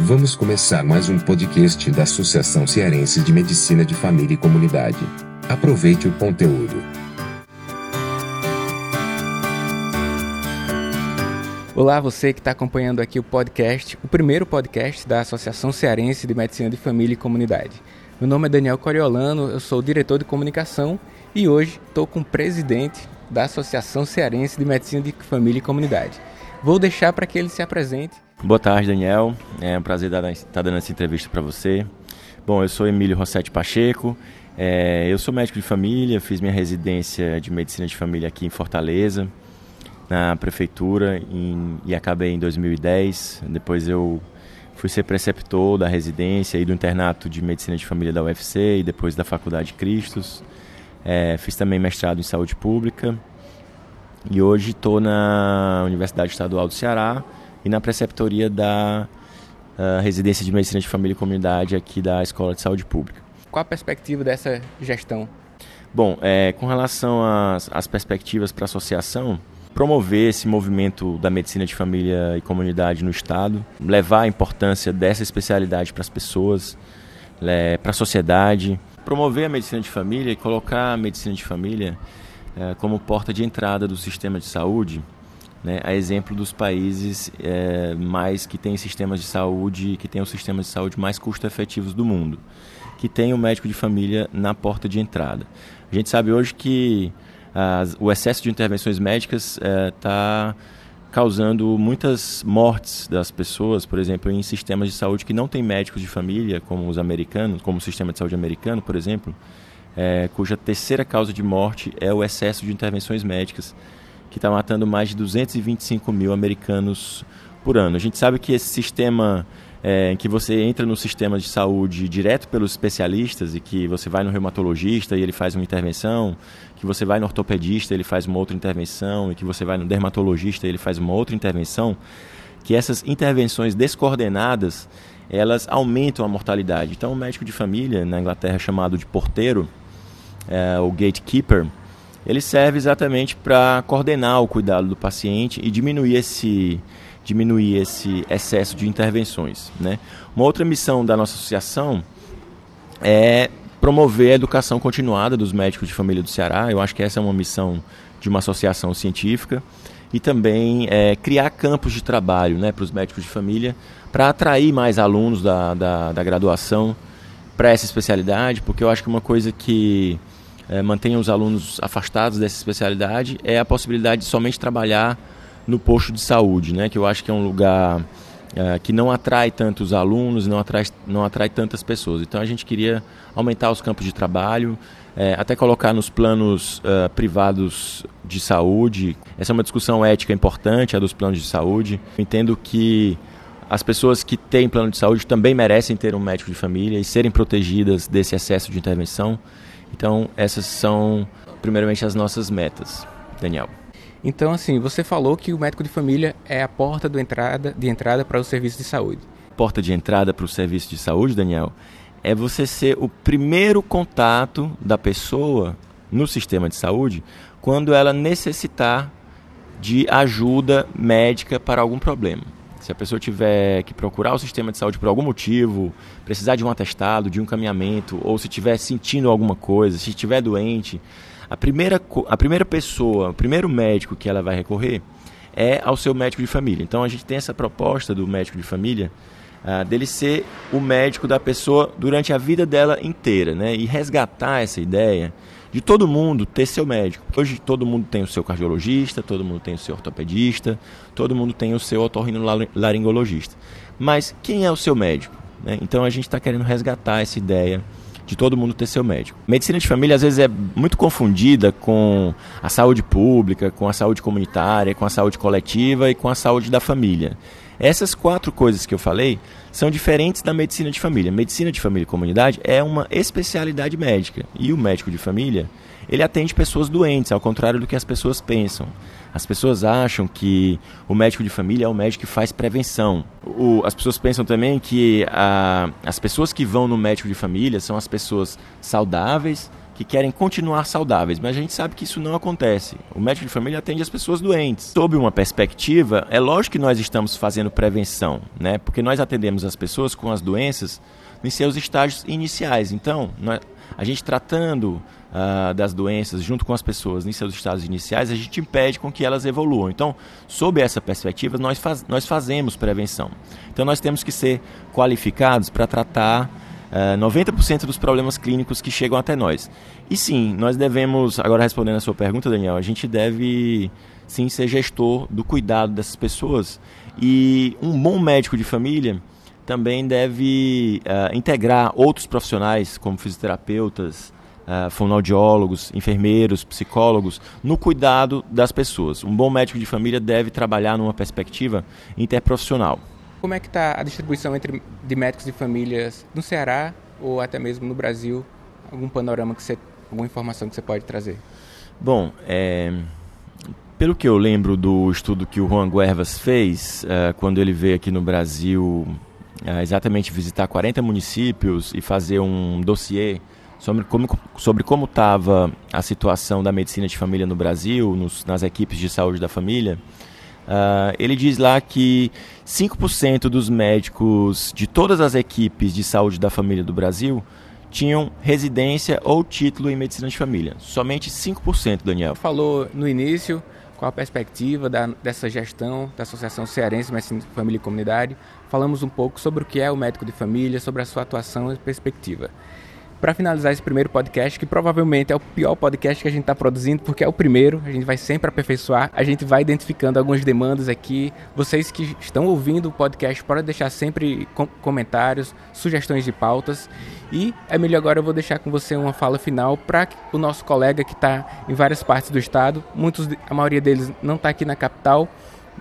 Vamos começar mais um podcast da Associação Cearense de Medicina de Família e Comunidade. Aproveite o conteúdo. Olá, você que está acompanhando aqui o podcast, o primeiro podcast da Associação Cearense de Medicina de Família e Comunidade. Meu nome é Daniel Coriolano, eu sou diretor de comunicação e hoje estou com o presidente da Associação Cearense de Medicina de Família e Comunidade. Vou deixar para que ele se apresente Boa tarde, Daniel. É um prazer estar tá dando essa entrevista para você. Bom, eu sou Emílio Rossetti Pacheco. É, eu sou médico de família, fiz minha residência de medicina de família aqui em Fortaleza, na prefeitura, em, e acabei em 2010. Depois eu fui ser preceptor da residência e do internato de medicina de família da UFC e depois da Faculdade Cristos. É, fiz também mestrado em saúde pública e hoje estou na Universidade Estadual do Ceará e na preceptoria da uh, residência de medicina de família e comunidade aqui da Escola de Saúde Pública. Qual a perspectiva dessa gestão? Bom, é, com relação às, às perspectivas para a associação, promover esse movimento da medicina de família e comunidade no Estado, levar a importância dessa especialidade para as pessoas, é, para a sociedade, promover a medicina de família e colocar a medicina de família é, como porta de entrada do sistema de saúde né, a exemplo dos países é, mais que têm sistemas de saúde, que têm os sistemas de saúde mais custo-efetivos do mundo, que tem o médico de família na porta de entrada. A gente sabe hoje que as, o excesso de intervenções médicas está é, causando muitas mortes das pessoas, por exemplo, em sistemas de saúde que não têm médicos de família, como os americanos, como o sistema de saúde americano, por exemplo, é, cuja terceira causa de morte é o excesso de intervenções médicas que está matando mais de 225 mil americanos por ano. A gente sabe que esse sistema é, em que você entra no sistema de saúde direto pelos especialistas e que você vai no reumatologista e ele faz uma intervenção, que você vai no ortopedista e ele faz uma outra intervenção e que você vai no dermatologista e ele faz uma outra intervenção, que essas intervenções descoordenadas elas aumentam a mortalidade. Então, o médico de família na Inglaterra chamado de porteiro, é, o gatekeeper, ele serve exatamente para coordenar o cuidado do paciente e diminuir esse, diminuir esse excesso de intervenções. Né? Uma outra missão da nossa associação é promover a educação continuada dos médicos de família do Ceará. Eu acho que essa é uma missão de uma associação científica. E também é, criar campos de trabalho né, para os médicos de família, para atrair mais alunos da, da, da graduação para essa especialidade, porque eu acho que uma coisa que é, mantenha os alunos afastados dessa especialidade é a possibilidade de somente trabalhar no posto de saúde, né? que eu acho que é um lugar é, que não atrai tantos alunos, não atrai, não atrai tantas pessoas. Então a gente queria aumentar os campos de trabalho, é, até colocar nos planos uh, privados de saúde. Essa é uma discussão ética importante, a dos planos de saúde. Eu entendo que as pessoas que têm plano de saúde também merecem ter um médico de família e serem protegidas desse excesso de intervenção. Então, essas são, primeiramente, as nossas metas, Daniel. Então, assim, você falou que o médico de família é a porta de entrada, de entrada para o serviço de saúde. Porta de entrada para o serviço de saúde, Daniel, é você ser o primeiro contato da pessoa no sistema de saúde quando ela necessitar de ajuda médica para algum problema. Se a pessoa tiver que procurar o sistema de saúde por algum motivo, precisar de um atestado, de um encaminhamento, ou se estiver sentindo alguma coisa, se estiver doente, a primeira, a primeira pessoa, o primeiro médico que ela vai recorrer é ao seu médico de família. Então a gente tem essa proposta do médico de família uh, dele ser o médico da pessoa durante a vida dela inteira, né? E resgatar essa ideia de todo mundo ter seu médico. Hoje todo mundo tem o seu cardiologista, todo mundo tem o seu ortopedista, todo mundo tem o seu otorrinolaringologista. Mas quem é o seu médico? Né? Então a gente está querendo resgatar essa ideia de todo mundo ter seu médico. Medicina de família às vezes é muito confundida com a saúde pública, com a saúde comunitária, com a saúde coletiva e com a saúde da família. Essas quatro coisas que eu falei são diferentes da medicina de família. Medicina de família e comunidade é uma especialidade médica e o médico de família ele atende pessoas doentes, ao contrário do que as pessoas pensam. As pessoas acham que o médico de família é o médico que faz prevenção. O, as pessoas pensam também que a, as pessoas que vão no médico de família são as pessoas saudáveis, que querem continuar saudáveis, mas a gente sabe que isso não acontece. O médico de família atende as pessoas doentes. Sob uma perspectiva, é lógico que nós estamos fazendo prevenção, né? Porque nós atendemos as pessoas com as doenças em seus estágios iniciais. Então, nós, a gente tratando uh, das doenças junto com as pessoas em seus estágios iniciais, a gente impede com que elas evoluam. Então, sob essa perspectiva, nós, faz, nós fazemos prevenção. Então, nós temos que ser qualificados para tratar uh, ah, 90% dos problemas clínicos que chegam até nós. E sim, nós devemos, agora respondendo a sua pergunta, Daniel, a gente deve sim ser gestor do cuidado dessas pessoas. E um bom médico de família também deve uh, integrar outros profissionais, como fisioterapeutas, uh, fonoaudiólogos, enfermeiros, psicólogos, no cuidado das pessoas. Um bom médico de família deve trabalhar numa perspectiva interprofissional. Como é que está a distribuição entre, de médicos de famílias no Ceará ou até mesmo no Brasil? Algum panorama que você, alguma informação que você pode trazer? Bom, é, pelo que eu lembro do estudo que o Juan Guervas fez, uh, quando ele veio aqui no Brasil uh, exatamente visitar 40 municípios e fazer um dossiê sobre como sobre como estava a situação da medicina de família no Brasil, nos, nas equipes de saúde da família. Uh, ele diz lá que 5% dos médicos de todas as equipes de saúde da família do Brasil tinham residência ou título em medicina de família. Somente 5%, Daniel. Falou no início qual a perspectiva da, dessa gestão da Associação Cearense Medicina de Família e Comunidade. Falamos um pouco sobre o que é o médico de família, sobre a sua atuação e perspectiva para finalizar esse primeiro podcast, que provavelmente é o pior podcast que a gente está produzindo, porque é o primeiro, a gente vai sempre aperfeiçoar, a gente vai identificando algumas demandas aqui. Vocês que estão ouvindo o podcast podem deixar sempre com comentários, sugestões de pautas. E, Emílio, agora eu vou deixar com você uma fala final para o nosso colega que está em várias partes do estado, muitos, a maioria deles não está aqui na capital,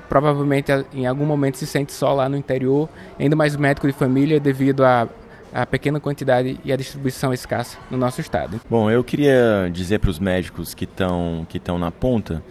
provavelmente em algum momento se sente só lá no interior, ainda mais médico de família devido a a pequena quantidade e a distribuição escassa no nosso estado. Bom, eu queria dizer para os médicos que estão que na ponta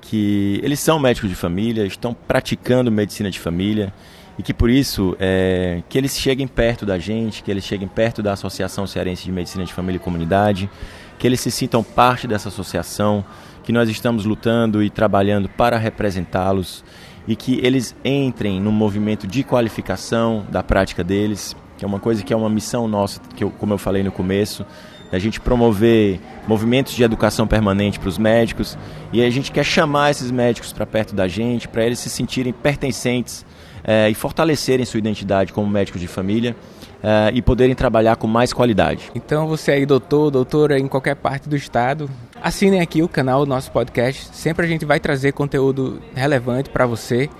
que eles são médicos de família, estão praticando medicina de família e que por isso é, que eles cheguem perto da gente, que eles cheguem perto da Associação Cearense de Medicina de Família e Comunidade, que eles se sintam parte dessa associação, que nós estamos lutando e trabalhando para representá-los e que eles entrem no movimento de qualificação da prática deles, que é uma coisa que é uma missão nossa, que eu, como eu falei no começo, a gente promover movimentos de educação permanente para os médicos e a gente quer chamar esses médicos para perto da gente, para eles se sentirem pertencentes é, e fortalecerem sua identidade como médicos de família é, e poderem trabalhar com mais qualidade. Então você aí, doutor, doutora, em qualquer parte do estado, assinem aqui o canal do nosso podcast. Sempre a gente vai trazer conteúdo relevante para você.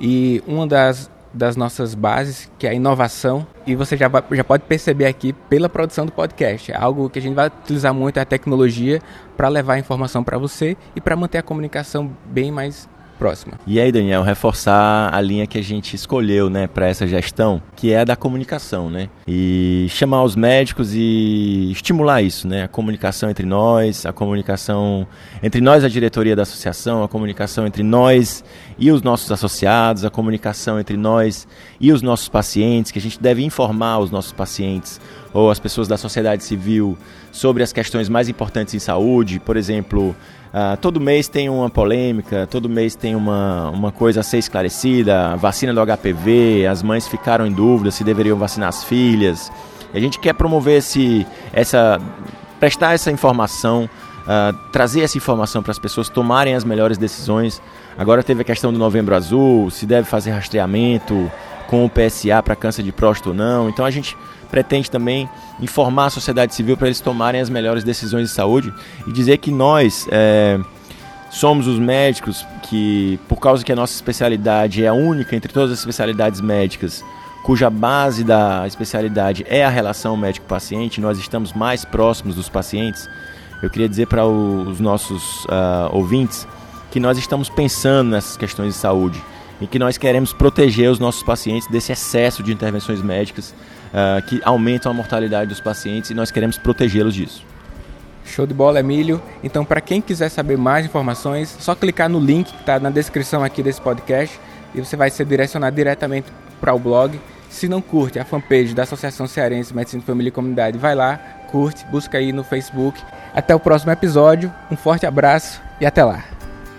E uma das das nossas bases, que é a inovação, e você já, já pode perceber aqui pela produção do podcast. É algo que a gente vai utilizar muito é a tecnologia para levar a informação para você e para manter a comunicação bem mais próxima. E aí, Daniel, reforçar a linha que a gente escolheu, né, para essa gestão, que é a da comunicação, né? E chamar os médicos e estimular isso, né? A comunicação entre nós, a comunicação entre nós, a diretoria da associação, a comunicação entre nós e os nossos associados, a comunicação entre nós e os nossos pacientes, que a gente deve informar os nossos pacientes ou as pessoas da sociedade civil sobre as questões mais importantes em saúde, por exemplo, Uh, todo mês tem uma polêmica, todo mês tem uma, uma coisa a ser esclarecida, a vacina do HPV, as mães ficaram em dúvida se deveriam vacinar as filhas. E a gente quer promover esse, essa, prestar essa informação, uh, trazer essa informação para as pessoas tomarem as melhores decisões. Agora teve a questão do Novembro Azul, se deve fazer rastreamento com o PSA para câncer de próstata ou não. Então a gente pretende também informar a sociedade civil para eles tomarem as melhores decisões de saúde e dizer que nós é, somos os médicos que, por causa que a nossa especialidade é a única entre todas as especialidades médicas, cuja base da especialidade é a relação médico-paciente, nós estamos mais próximos dos pacientes. Eu queria dizer para os nossos uh, ouvintes que nós estamos pensando nessas questões de saúde e que nós queremos proteger os nossos pacientes desse excesso de intervenções médicas uh, que aumentam a mortalidade dos pacientes e nós queremos protegê-los disso. Show de bola, Emílio. Então, para quem quiser saber mais informações, só clicar no link que está na descrição aqui desse podcast e você vai ser direcionado diretamente para o blog. Se não curte a fanpage da Associação Cearense Medicina de Família e Comunidade, vai lá, curte, busca aí no Facebook. Até o próximo episódio, um forte abraço e até lá.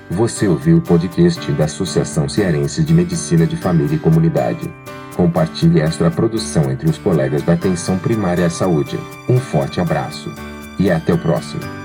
Você ouviu o podcast da Associação Cearense de Medicina de Família e Comunidade. Compartilhe esta produção entre os colegas da Atenção Primária à Saúde. Um forte abraço e até o próximo.